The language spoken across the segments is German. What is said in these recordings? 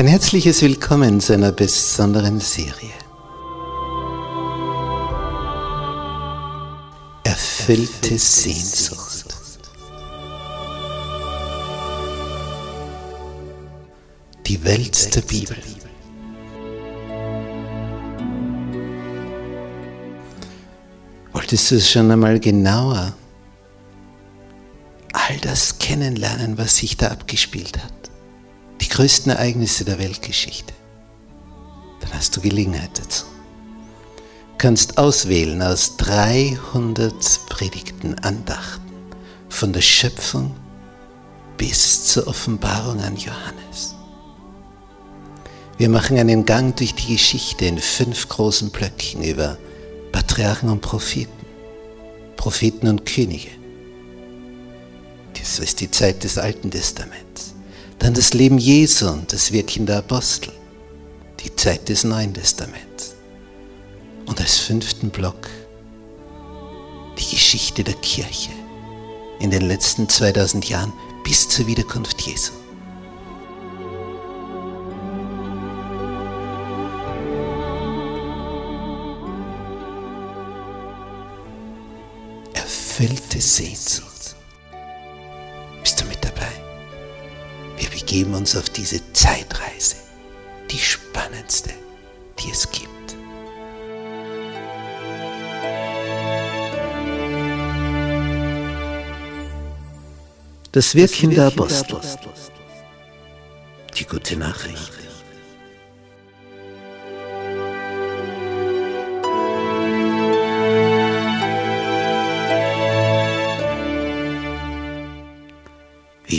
Ein herzliches Willkommen zu einer besonderen Serie. Erfüllte Sehnsucht. Die Welt der Bibel. Wolltest du es schon einmal genauer all das kennenlernen, was sich da abgespielt hat? Größten Ereignisse der Weltgeschichte. Dann hast du Gelegenheit dazu. Du kannst auswählen aus 300 Predigten, Andachten von der Schöpfung bis zur Offenbarung an Johannes. Wir machen einen Gang durch die Geschichte in fünf großen Blöcken über Patriarchen und Propheten, Propheten und Könige. Das ist die Zeit des Alten Testaments. Dann das Leben Jesu und das Wirken der Apostel, die Zeit des Neuen Testaments. Und als fünften Block die Geschichte der Kirche in den letzten 2000 Jahren bis zur Wiederkunft Jesu. erfüllte Sehnsucht. Wir begeben uns auf diese Zeitreise, die spannendste, die es gibt. Das Wirken der Apostel. Die gute Nachricht.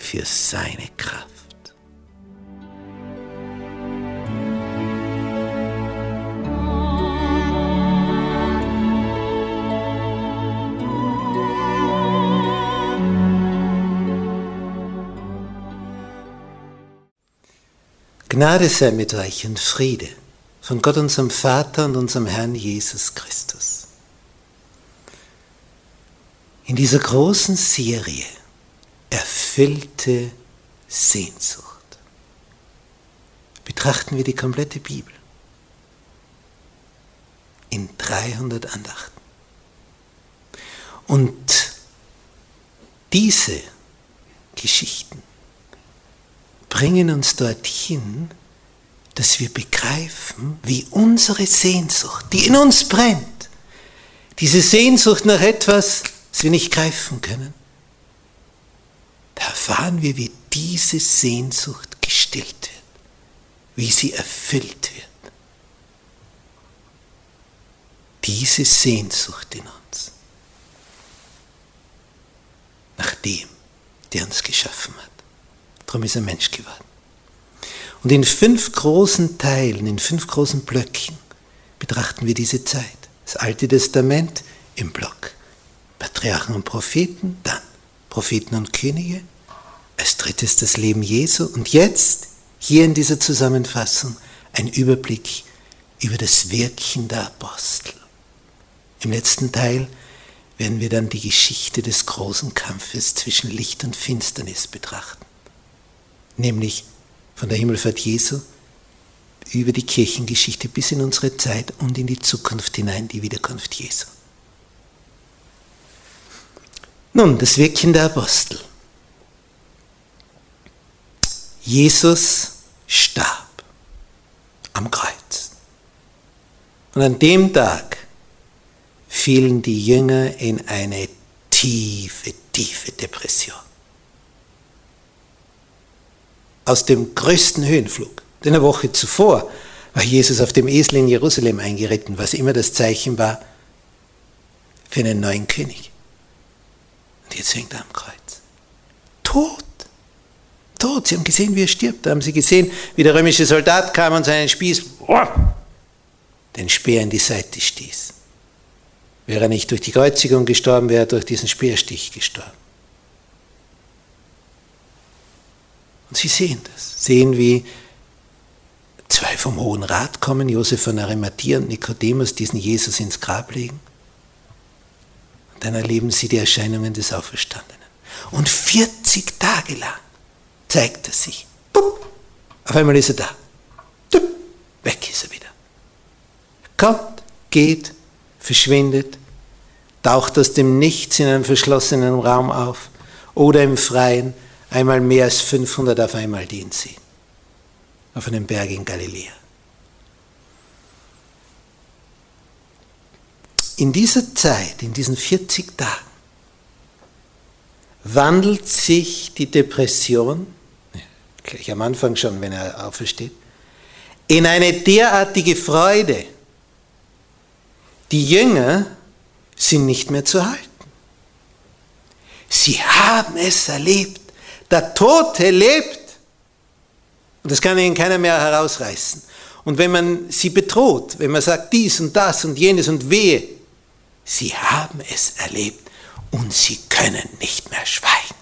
Für seine Kraft. Gnade sei mit euch und Friede von Gott unserem Vater und unserem Herrn Jesus Christus. In dieser großen Serie erfüllte Sehnsucht. Betrachten wir die komplette Bibel in 300 Andachten. Und diese Geschichten bringen uns dorthin, dass wir begreifen, wie unsere Sehnsucht, die in uns brennt, diese Sehnsucht nach etwas, das wir nicht greifen können, erfahren wir, wie diese Sehnsucht gestillt wird, wie sie erfüllt wird. Diese Sehnsucht in uns, nach dem, der uns geschaffen hat. Darum ist er Mensch geworden. Und in fünf großen Teilen, in fünf großen Blöcken betrachten wir diese Zeit. Das Alte Testament im Block. Patriarchen und Propheten, dann Propheten und Könige, als drittes das Leben Jesu und jetzt, hier in dieser Zusammenfassung, ein Überblick über das Wirken der Apostel. Im letzten Teil werden wir dann die Geschichte des großen Kampfes zwischen Licht und Finsternis betrachten, nämlich von der Himmelfahrt Jesu über die Kirchengeschichte bis in unsere Zeit und in die Zukunft hinein, die Wiederkunft Jesu. Nun, das Wirken der Apostel. Jesus starb am Kreuz. Und an dem Tag fielen die Jünger in eine tiefe, tiefe Depression. Aus dem größten Höhenflug, denn eine Woche zuvor war Jesus auf dem Esel in Jerusalem eingeritten, was immer das Zeichen war für einen neuen König. Und jetzt hängt er am Kreuz. Tot. Tot. Sie haben gesehen, wie er stirbt. Da haben sie gesehen, wie der römische Soldat kam und seinen Spieß, den Speer in die Seite stieß. Wäre er nicht durch die Kreuzigung gestorben, wäre er durch diesen Speerstich gestorben. Und sie sehen das, sehen, wie zwei vom Hohen Rat kommen, Josef von Arimathea und Nikodemus, diesen Jesus ins Grab legen. Und dann erleben sie die Erscheinungen des Auferstandenen. Und 40 Tage lang zeigt er sich. Auf einmal ist er da. Weg ist er wieder. Kommt, geht, verschwindet, taucht aus dem Nichts in einem verschlossenen Raum auf oder im Freien, einmal mehr als 500 auf einmal, die ihn sehen. Auf einem Berg in Galiläa. In dieser Zeit, in diesen 40 Tagen, wandelt sich die Depression, gleich am Anfang schon, wenn er aufersteht, in eine derartige Freude. Die Jünger sind nicht mehr zu halten. Sie haben es erlebt. Der Tote lebt. Und das kann ihnen keiner mehr herausreißen. Und wenn man sie bedroht, wenn man sagt dies und das und jenes und wehe, sie haben es erlebt und sie können nicht mehr schweigen.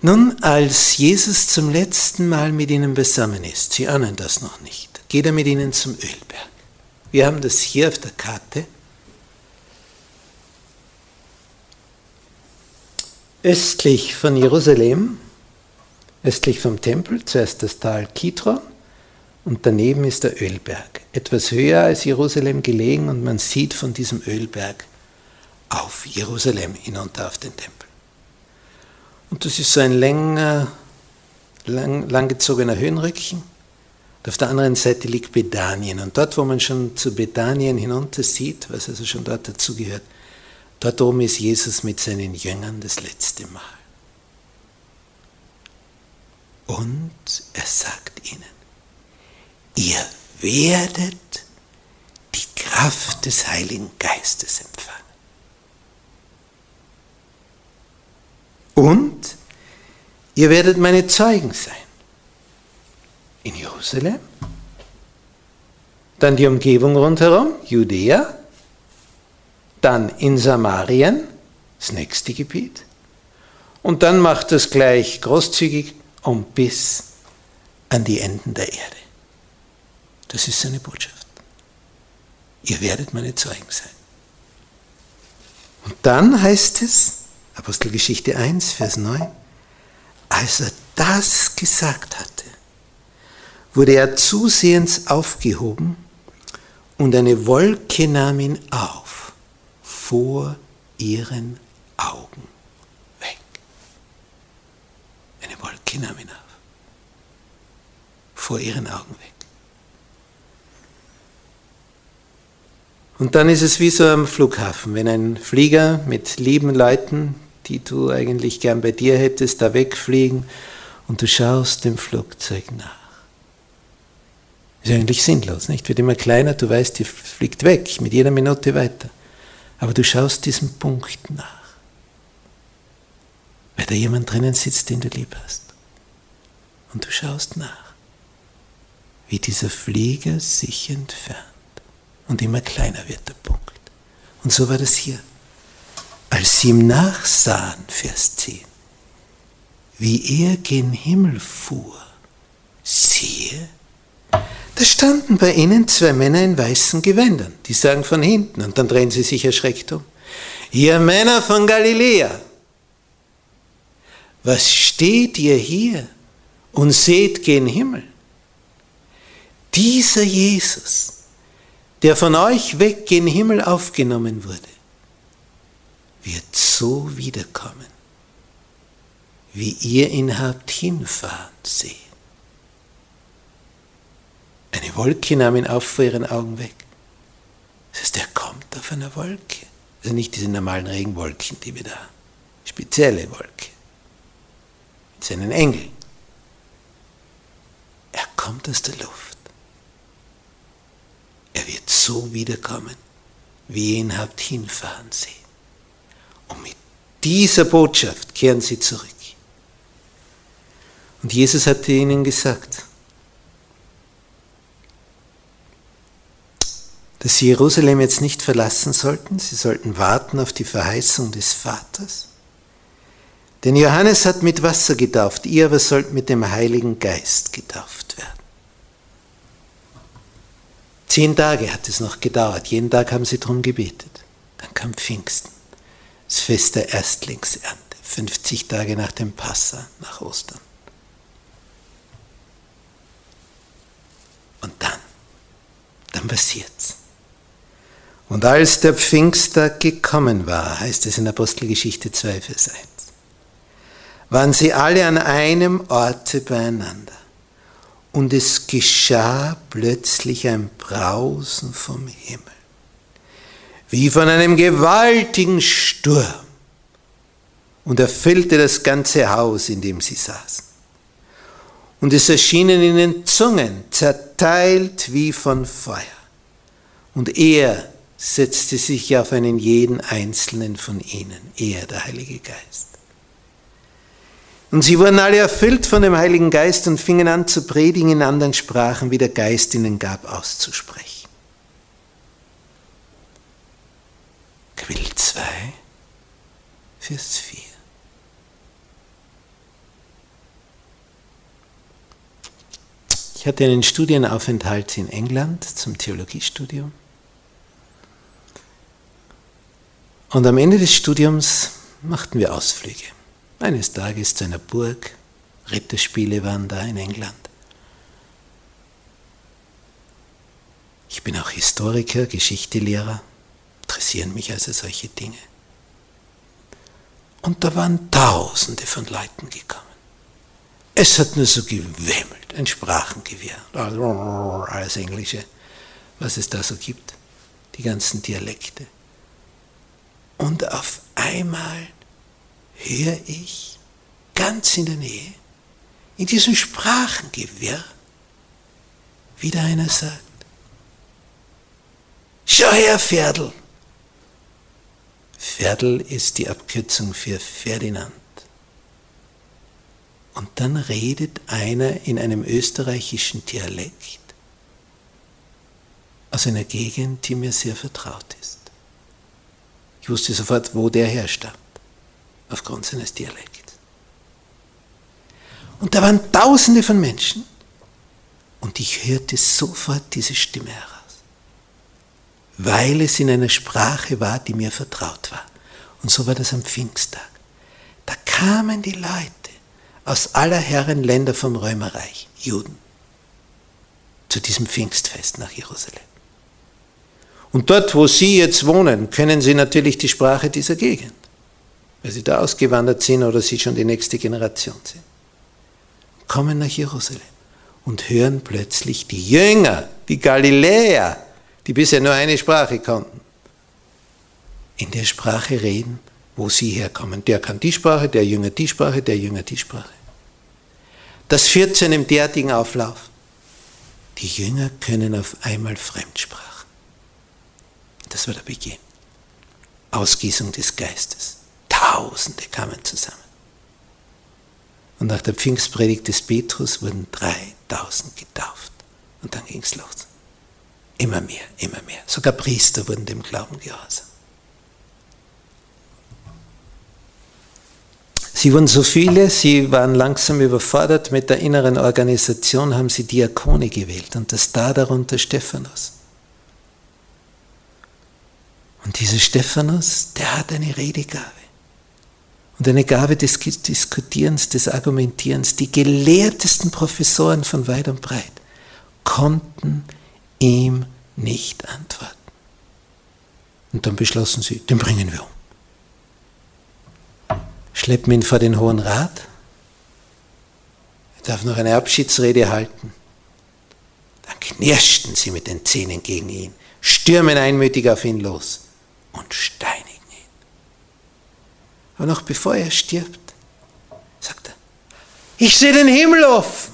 Nun, als Jesus zum letzten Mal mit ihnen beisammen ist, Sie ahnen das noch nicht, geht er mit ihnen zum Ölberg. Wir haben das hier auf der Karte. Östlich von Jerusalem, östlich vom Tempel, zuerst das Tal Kidron und daneben ist der Ölberg, etwas höher als Jerusalem gelegen und man sieht von diesem Ölberg auf Jerusalem hinunter auf den Tempel. Und das ist so ein länger, lang, langgezogener Höhenrücken. Und auf der anderen Seite liegt Bethanien. Und dort, wo man schon zu Bethanien hinunter sieht, was also schon dort dazugehört, dort oben ist Jesus mit seinen Jüngern das letzte Mal. Und er sagt ihnen, ihr werdet die Kraft des Heiligen Geistes empfangen. Und ihr werdet meine Zeugen sein. In Jerusalem, dann die Umgebung rundherum, Judäa, dann in Samarien, das nächste Gebiet, und dann macht es gleich großzügig und bis an die Enden der Erde. Das ist seine Botschaft. Ihr werdet meine Zeugen sein. Und dann heißt es, Apostelgeschichte 1, Vers 9, als er das gesagt hatte, wurde er zusehends aufgehoben und eine Wolke nahm ihn auf vor ihren Augen weg. Eine Wolke nahm ihn auf vor ihren Augen weg. Und dann ist es wie so am Flughafen, wenn ein Flieger mit lieben Leuten, die du eigentlich gern bei dir hättest, da wegfliegen und du schaust dem Flugzeug nach. Ist eigentlich sinnlos, nicht? Wird immer kleiner, du weißt, die fliegt weg, mit jeder Minute weiter. Aber du schaust diesem Punkt nach. Weil da jemand drinnen sitzt, den du lieb hast. Und du schaust nach, wie dieser Flieger sich entfernt. Und immer kleiner wird der Punkt. Und so war das hier. Als sie ihm nachsahen, Vers 10, wie er gen Himmel fuhr, siehe, da standen bei ihnen zwei Männer in weißen Gewändern, die sagen von hinten, und dann drehen sie sich erschreckt um. Ihr Männer von Galiläa, was steht ihr hier und seht gen Himmel? Dieser Jesus, der von euch weg gen Himmel aufgenommen wurde, wird so wiederkommen, wie ihr ihn habt hinfahren sehen. Eine Wolke nahm ihn auf vor ihren Augen weg. Das heißt, er kommt auf einer Wolke. Also nicht diese normalen Regenwolken, die wir da haben. Spezielle Wolke. Mit seinen Engeln. Er kommt aus der Luft. Er wird so wiederkommen, wie ihr ihn habt hinfahren sehen. Und mit dieser Botschaft kehren sie zurück. Und Jesus hatte ihnen gesagt, dass sie Jerusalem jetzt nicht verlassen sollten, sie sollten warten auf die Verheißung des Vaters. Denn Johannes hat mit Wasser getauft, ihr aber sollt mit dem Heiligen Geist getauft werden. Zehn Tage hat es noch gedauert, jeden Tag haben sie darum gebetet. Dann kam Pfingsten, das Fest der Erstlingsernte, 50 Tage nach dem Passa, nach Ostern. Und dann, dann passiert's. Und als der Pfingsttag gekommen war, heißt es in Apostelgeschichte 2, Vers 1, waren sie alle an einem Orte beieinander. Und es geschah plötzlich ein Brausen vom Himmel, wie von einem gewaltigen Sturm, und erfüllte das ganze Haus, in dem sie saßen. Und es erschienen ihnen Zungen, zerteilt wie von Feuer. Und er setzte sich auf einen jeden einzelnen von ihnen, er, der Heilige Geist. Und sie wurden alle erfüllt von dem Heiligen Geist und fingen an zu predigen in anderen Sprachen, wie der Geist ihnen gab, auszusprechen. Kapitel 2, Vers 4. Ich hatte einen Studienaufenthalt in England zum Theologiestudium. Und am Ende des Studiums machten wir Ausflüge. Eines Tages zu einer Burg, Ritterspiele waren da in England. Ich bin auch Historiker, Geschichtelehrer, interessieren mich also solche Dinge. Und da waren Tausende von Leuten gekommen. Es hat nur so gewimmelt, ein Sprachengewirr, alles Englische, was es da so gibt, die ganzen Dialekte. Und auf einmal höre ich ganz in der Nähe, in diesem Sprachengewirr, wieder einer sagt, Schau her, Pferdl. Pferdl ist die Abkürzung für Ferdinand. Und dann redet einer in einem österreichischen Dialekt aus einer Gegend, die mir sehr vertraut ist. Ich wusste sofort, wo der herstammt, aufgrund seines Dialekts. Und da waren Tausende von Menschen und ich hörte sofort diese Stimme heraus, weil es in einer Sprache war, die mir vertraut war. Und so war das am Pfingsttag. Da kamen die Leute aus aller Herren Länder vom Römerreich, Juden, zu diesem Pfingstfest nach Jerusalem. Und dort, wo Sie jetzt wohnen, können Sie natürlich die Sprache dieser Gegend, weil Sie da ausgewandert sind oder Sie schon die nächste Generation sind. Kommen nach Jerusalem und hören plötzlich die Jünger, die Galiläer, die bisher nur eine Sprache konnten, in der Sprache reden, wo sie herkommen. Der kann die Sprache, der Jünger die Sprache, der Jünger die Sprache. Das führt zu einem derartigen Auflauf. Die Jünger können auf einmal Fremdsprache. Das war der Beginn. Ausgießung des Geistes. Tausende kamen zusammen. Und nach der Pfingstpredigt des Petrus wurden 3000 getauft. Und dann ging es los. Immer mehr, immer mehr. Sogar Priester wurden dem Glauben gehorsam. Sie wurden so viele, sie waren langsam überfordert mit der inneren Organisation, haben sie Diakone gewählt und das da darunter Stephanus. Und dieser Stephanus, der hat eine Redegabe. Und eine Gabe des Diskutierens, des Argumentierens. Die gelehrtesten Professoren von weit und breit konnten ihm nicht antworten. Und dann beschlossen sie, den bringen wir um. Schleppen ihn vor den Hohen Rat. Er darf noch eine Abschiedsrede halten. Dann knirschten sie mit den Zähnen gegen ihn, stürmen einmütig auf ihn los und steinigen ihn. Aber noch bevor er stirbt, sagt er, ich sehe den Himmel offen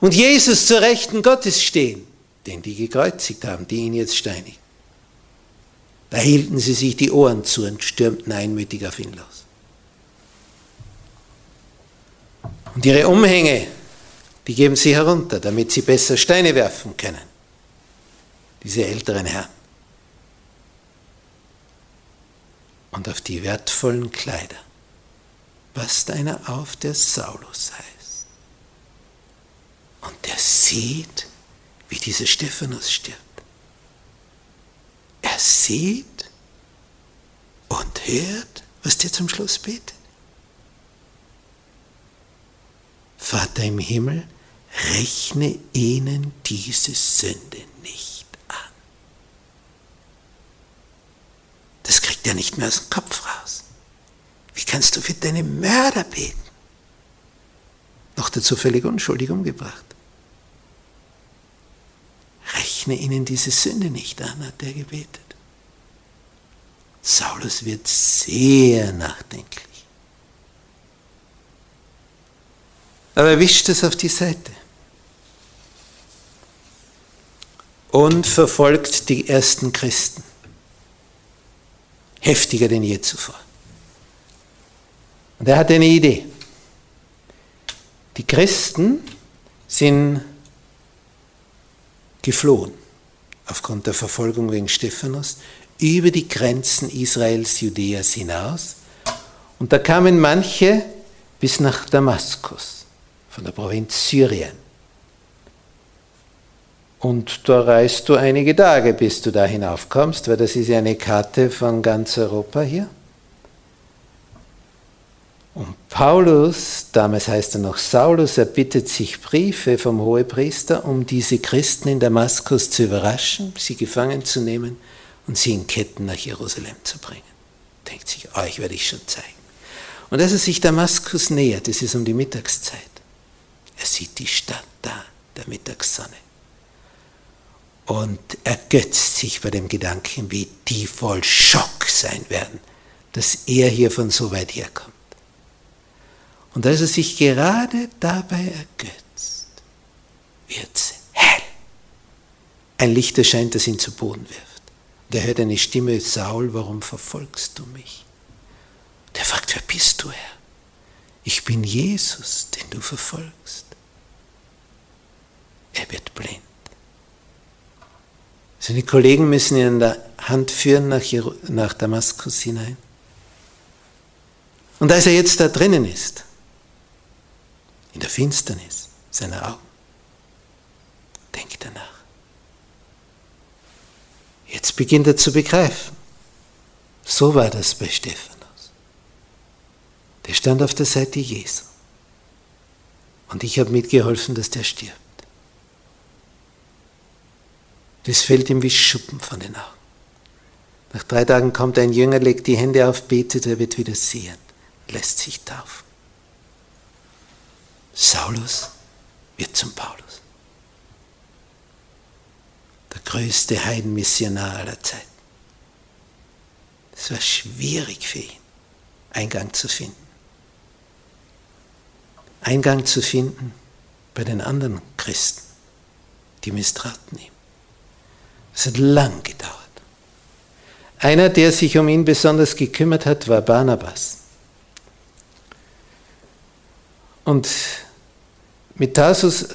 und Jesus zur Rechten Gottes stehen, den die gekreuzigt haben, die ihn jetzt steinigen. Da hielten sie sich die Ohren zu und stürmten einmütig auf ihn los. Und ihre Umhänge, die geben sie herunter, damit sie besser Steine werfen können. Diese älteren Herren. Und auf die wertvollen Kleider passt einer auf, der Saulus heißt. Und der sieht, wie dieser Stephanus stirbt. Er sieht und hört, was der zum Schluss betet. Vater im Himmel, rechne ihnen diese Sünde nicht an. Das kriegt er nicht mehr aus dem Kopf raus. Wie kannst du für deine Mörder beten? Noch dazu völlig unschuldig umgebracht. Rechne ihnen diese Sünde nicht an, hat er gebetet. Saulus wird sehr nachdenklich. Aber er wischt es auf die Seite und verfolgt die ersten Christen. Heftiger denn je zuvor. Und er hat eine Idee. Die Christen sind geflohen aufgrund der Verfolgung wegen Stephanus über die Grenzen Israels, Judäas hinaus. Und da kamen manche bis nach Damaskus von der Provinz Syrien. Und da reist du einige Tage, bis du da hinaufkommst, weil das ist ja eine Karte von ganz Europa hier. Und Paulus, damals heißt er noch Saulus, erbittet sich Briefe vom Hohepriester, um diese Christen in Damaskus zu überraschen, sie gefangen zu nehmen und sie in Ketten nach Jerusalem zu bringen. Denkt sich, euch werde ich schon zeigen. Und als er sich Damaskus nähert, es ist um die Mittagszeit, er sieht die Stadt da, der Mittagssonne. Und ergötzt sich bei dem Gedanken, wie die voll Schock sein werden, dass er hier von so weit herkommt. Und als er sich gerade dabei ergötzt, wird es hell. Ein Licht erscheint, das ihn zu Boden wirft. Und er hört eine Stimme, Saul, warum verfolgst du mich? Der fragt, wer bist du, Herr? Ich bin Jesus, den du verfolgst. Er wird blind. Seine Kollegen müssen ihn an der Hand führen nach, nach Damaskus hinein. Und als er jetzt da drinnen ist, in der Finsternis seiner Augen. Denk danach. Jetzt beginnt er zu begreifen. So war das bei Stephanus. Der stand auf der Seite Jesu. Und ich habe mitgeholfen, dass der stirbt. Das fällt ihm wie Schuppen von den Augen. Nach drei Tagen kommt ein Jünger, legt die Hände auf, betet, er wird wieder sehen, lässt sich taufen. Saulus wird zum Paulus. Der größte Heidenmissionar aller Zeiten. Es war schwierig für ihn, Eingang zu finden. Eingang zu finden bei den anderen Christen, die misstrauten ihm. Es hat lang gedauert. Einer, der sich um ihn besonders gekümmert hat, war Barnabas. Und mit Tarsus,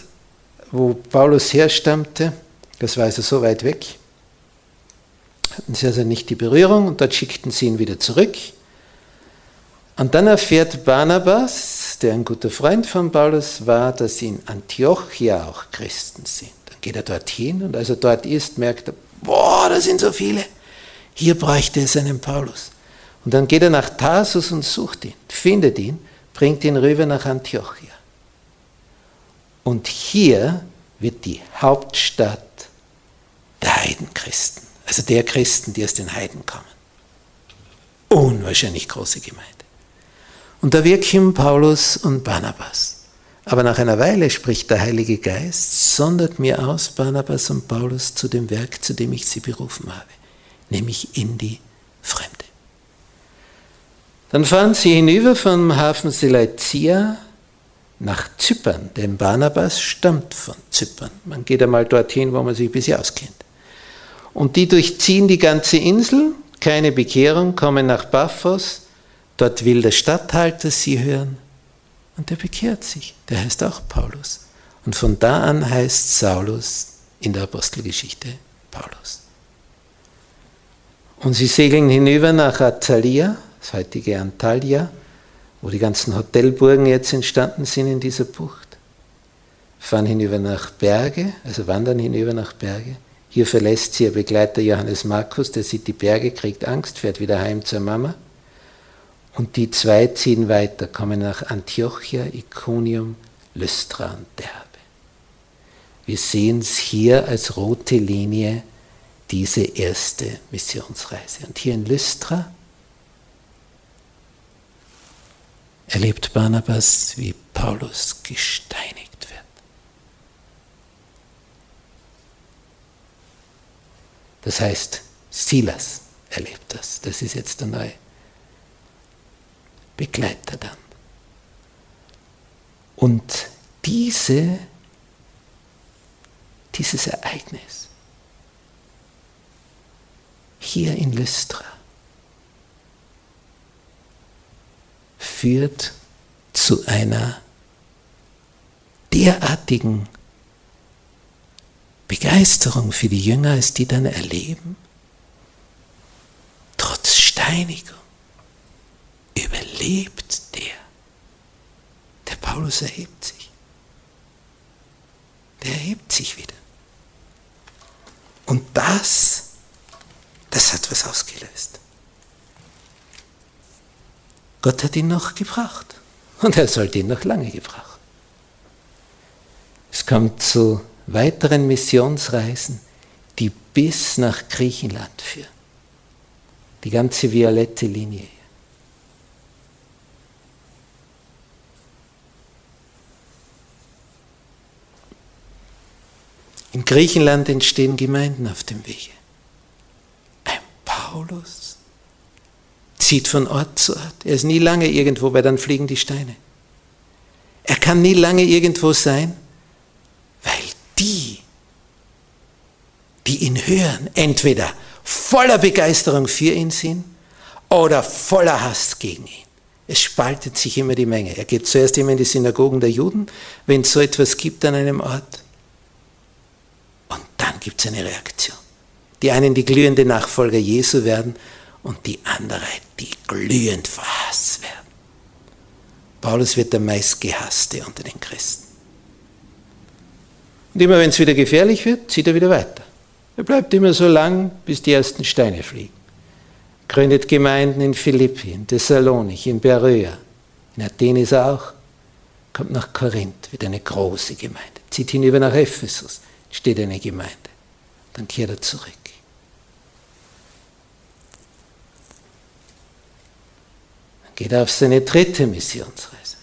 wo Paulus herstammte, das war also so weit weg, hatten sie also nicht die Berührung und dort schickten sie ihn wieder zurück. Und dann erfährt Barnabas, der ein guter Freund von Paulus war, dass in Antiochia auch Christen sind. Dann geht er dorthin und als er dort ist, merkt er, boah, da sind so viele. Hier bräuchte es einen Paulus. Und dann geht er nach Tarsus und sucht ihn, findet ihn, bringt ihn rüber nach Antiochia. Und hier wird die Hauptstadt der Heidenchristen, also der Christen, die aus den Heiden kommen. Unwahrscheinlich große Gemeinde. Und da wirken Paulus und Barnabas. Aber nach einer Weile spricht der Heilige Geist, sondert mir aus Barnabas und Paulus zu dem Werk, zu dem ich sie berufen habe, nämlich in die Fremde. Dann fahren sie hinüber vom Hafen Seleucia nach Zypern, denn Barnabas stammt von Zypern. Man geht einmal dorthin, wo man sich ein bisschen auskennt. Und die durchziehen die ganze Insel, keine Bekehrung, kommen nach Paphos, dort will der Statthalter sie hören und der bekehrt sich. Der heißt auch Paulus. Und von da an heißt Saulus in der Apostelgeschichte Paulus. Und sie segeln hinüber nach Attalia, das heutige Antalya, wo die ganzen Hotelburgen jetzt entstanden sind in dieser Bucht. Fahren hinüber nach Berge, also wandern hinüber nach Berge. Hier verlässt sie ihr Begleiter Johannes Markus, der sieht die Berge, kriegt Angst, fährt wieder heim zur Mama. Und die zwei ziehen weiter, kommen nach Antiochia, Iconium, Lystra und Derbe. Wir sehen es hier als rote Linie, diese erste Missionsreise. Und hier in Lystra erlebt Barnabas, wie Paulus gesteinigt wird. Das heißt, Silas erlebt das. Das ist jetzt der neue Begleiter dann. Und diese, dieses Ereignis hier in Lystra führt zu einer derartigen Begeisterung für die Jünger, als die dann erleben, trotz Steinigung überlebt der. Der Paulus erhebt sich. Der erhebt sich wieder. Und das, das hat was ausgelöst. Gott hat ihn noch gebracht. Und er sollte ihn noch lange gebracht. Es kommt zu weiteren Missionsreisen, die bis nach Griechenland führen. Die ganze violette Linie. In Griechenland entstehen Gemeinden auf dem Wege. Ein Paulus zieht von Ort zu Ort. Er ist nie lange irgendwo, weil dann fliegen die Steine. Er kann nie lange irgendwo sein, weil die, die ihn hören, entweder voller Begeisterung für ihn sind oder voller Hass gegen ihn. Es spaltet sich immer die Menge. Er geht zuerst immer in die Synagogen der Juden, wenn es so etwas gibt an einem Ort. Und dann gibt es eine Reaktion. Die einen, die glühende Nachfolger Jesu werden und die andere, die glühend verhasst werden. Paulus wird der meistgehasste unter den Christen. Und immer wenn es wieder gefährlich wird, zieht er wieder weiter. Er bleibt immer so lang, bis die ersten Steine fliegen. Gründet Gemeinden in Philippi, in Thessalonich, in Beröa. In Athen ist er auch. Kommt nach Korinth, wird eine große Gemeinde. Zieht hinüber nach Ephesus, steht eine Gemeinde. Dann kehrt er zurück. Geht auf seine dritte Missionsreise.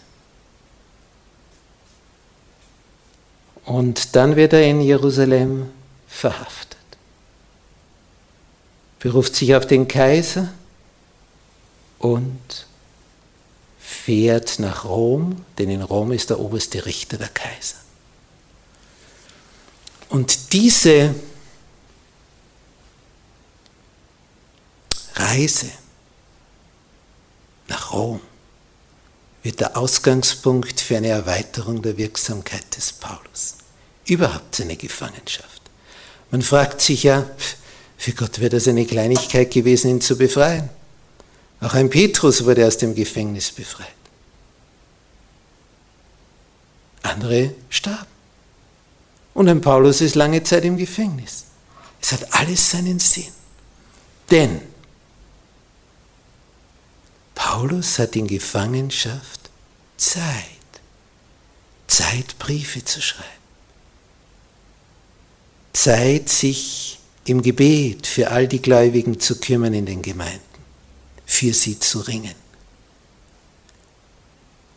Und dann wird er in Jerusalem verhaftet. Beruft sich auf den Kaiser und fährt nach Rom, denn in Rom ist der oberste Richter der Kaiser. Und diese Reise nach Rom wird der Ausgangspunkt für eine Erweiterung der Wirksamkeit des Paulus. Überhaupt seine Gefangenschaft. Man fragt sich ja, für Gott wäre das eine Kleinigkeit gewesen, ihn zu befreien. Auch ein Petrus wurde aus dem Gefängnis befreit. Andere starben. Und ein Paulus ist lange Zeit im Gefängnis. Es hat alles seinen Sinn. Denn Paulus hat in Gefangenschaft Zeit, Zeit Briefe zu schreiben, Zeit sich im Gebet für all die Gläubigen zu kümmern in den Gemeinden, für sie zu ringen.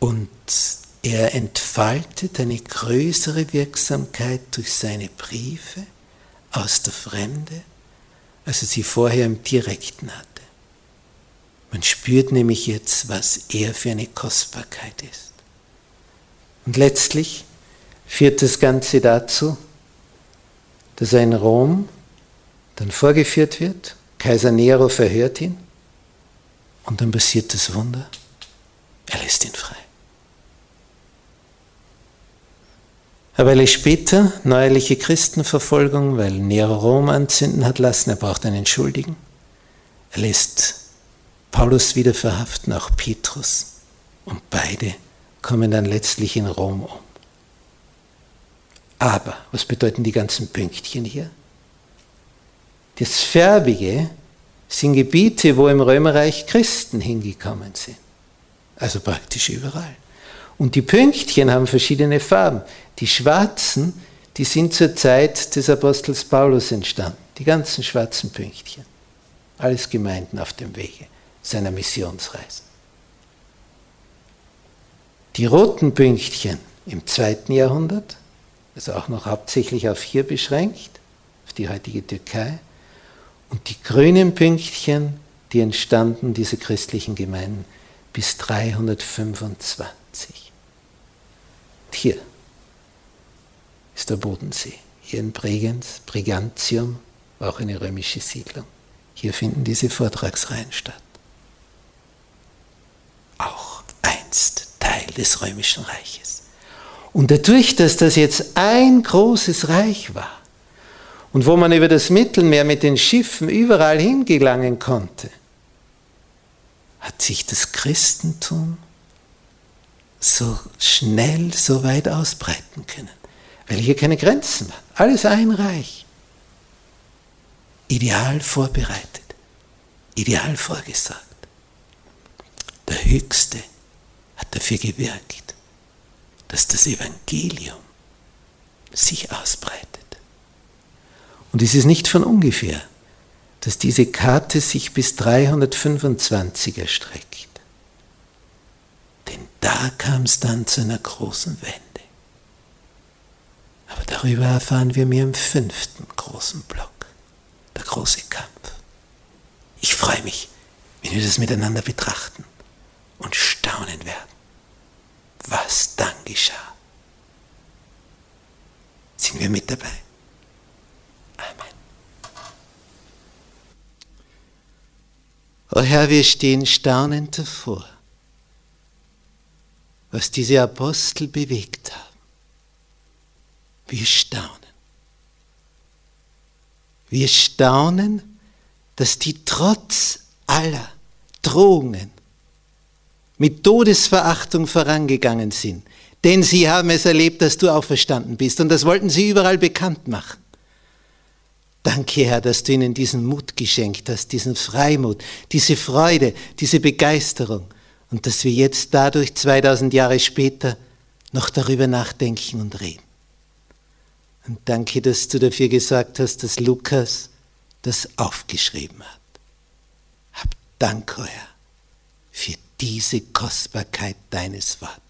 Und er entfaltet eine größere Wirksamkeit durch seine Briefe aus der Fremde, als er sie vorher im Direkten hatte. Man spürt nämlich jetzt, was er für eine Kostbarkeit ist. Und letztlich führt das Ganze dazu, dass er in Rom dann vorgeführt wird Kaiser Nero verhört ihn und dann passiert das Wunder, er lässt ihn frei. Eine Weile später, neuerliche Christenverfolgung, weil Nero Rom anzünden hat lassen, er braucht einen Schuldigen. Er lässt Paulus wieder verhaften, auch Petrus. Und beide kommen dann letztlich in Rom um. Aber, was bedeuten die ganzen Pünktchen hier? Das Färbige sind Gebiete, wo im Römerreich Christen hingekommen sind. Also praktisch überall. Und die Pünktchen haben verschiedene Farben. Die schwarzen, die sind zur Zeit des Apostels Paulus entstanden. Die ganzen schwarzen Pünktchen. Alles Gemeinden auf dem Wege seiner Missionsreisen. Die roten Pünktchen im zweiten Jahrhundert, also auch noch hauptsächlich auf hier beschränkt, auf die heutige Türkei, und die grünen Pünktchen, die entstanden, diese christlichen Gemeinden, bis 325. Hier ist der Bodensee. Hier in Bregenz, Brigantium, war auch eine römische Siedlung. Hier finden diese Vortragsreihen statt. Auch einst Teil des römischen Reiches. Und dadurch, dass das jetzt ein großes Reich war und wo man über das Mittelmeer mit den Schiffen überall hingelangen konnte, hat sich das Christentum so schnell, so weit ausbreiten können, weil hier keine Grenzen waren. Alles ein Reich. Ideal vorbereitet, ideal vorgesagt. Der Höchste hat dafür gewirkt, dass das Evangelium sich ausbreitet. Und es ist nicht von ungefähr, dass diese Karte sich bis 325 erstreckt. Denn da kam es dann zu einer großen Wende. Aber darüber erfahren wir mehr im fünften großen Block, der große Kampf. Ich freue mich, wenn wir das miteinander betrachten und staunen werden, geschah. Sind wir mit dabei? Amen. O Herr, wir stehen staunend davor was diese Apostel bewegt haben. Wir staunen. Wir staunen, dass die trotz aller Drohungen mit Todesverachtung vorangegangen sind. Denn sie haben es erlebt, dass du auferstanden bist. Und das wollten sie überall bekannt machen. Danke, Herr, dass du ihnen diesen Mut geschenkt hast, diesen Freimut, diese Freude, diese Begeisterung und dass wir jetzt dadurch 2000 Jahre später noch darüber nachdenken und reden. Und danke, dass du dafür gesagt hast, dass Lukas das aufgeschrieben hat. Hab Dank, Herr, für diese Kostbarkeit deines Wortes.